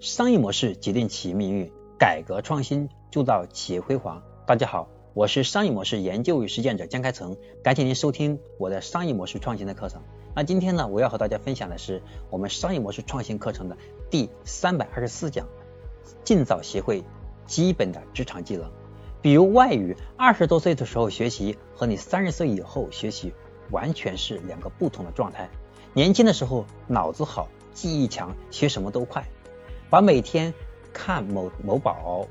商业模式决定企业命运，改革创新铸造企业辉煌。大家好，我是商业模式研究与实践者江开成，感谢您收听我的商业模式创新的课程。那今天呢，我要和大家分享的是我们商业模式创新课程的第三百二十四讲，尽早学会基本的职场技能。比如外语，二十多岁的时候学习和你三十岁以后学习完全是两个不同的状态。年轻的时候脑子好，记忆强，学什么都快。把每天看某某宝、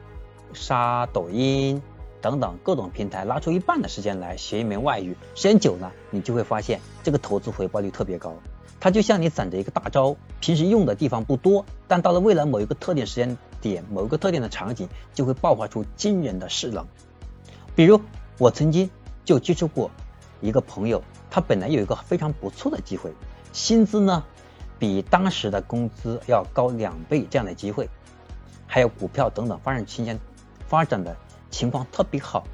刷抖音等等各种平台拿出一半的时间来学一门外语，时间久了，你就会发现这个投资回报率特别高。它就像你攒着一个大招，平时用的地方不多，但到了未来某一个特定时间点、某一个特定的场景，就会爆发出惊人的势能。比如我曾经就接触过一个朋友，他本来有一个非常不错的机会，薪资呢？比当时的工资要高两倍这样的机会，还有股票等等发展期间发展的情况特别好，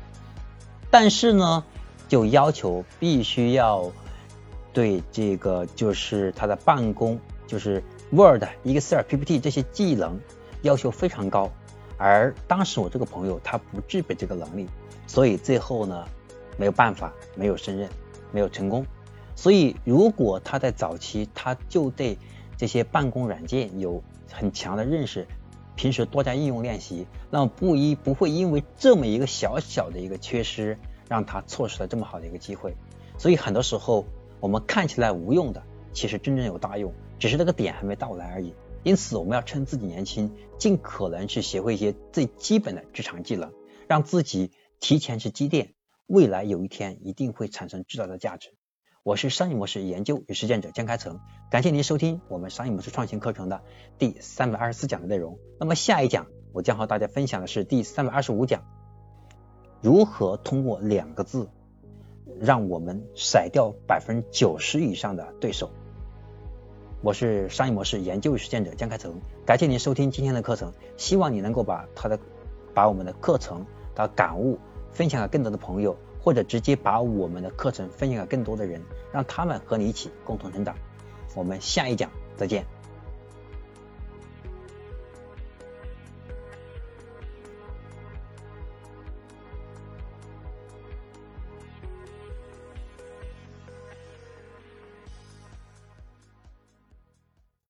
但是呢，就要求必须要对这个就是他的办公就是 Word、Excel、PPT 这些技能要求非常高，而当时我这个朋友他不具备这个能力，所以最后呢没有办法，没有胜任，没有成功。所以，如果他在早期他就对这些办公软件有很强的认识，平时多加应用练习，那么不一不会因为这么一个小小的一个缺失，让他错失了这么好的一个机会。所以很多时候我们看起来无用的，其实真正有大用，只是这个点还没到来而已。因此，我们要趁自己年轻，尽可能去学会一些最基本的职场技能，让自己提前去积淀，未来有一天一定会产生巨大的价值。我是商业模式研究与实践者江开成，感谢您收听我们商业模式创新课程的第三百二十四讲的内容。那么下一讲我将和大家分享的是第三百二十五讲，如何通过两个字让我们甩掉百分之九十以上的对手。我是商业模式研究与实践者江开成，感谢您收听今天的课程，希望你能够把他的把我们的课程的感悟分享给更多的朋友。或者直接把我们的课程分享给更多的人，让他们和你一起共同成长。我们下一讲再见。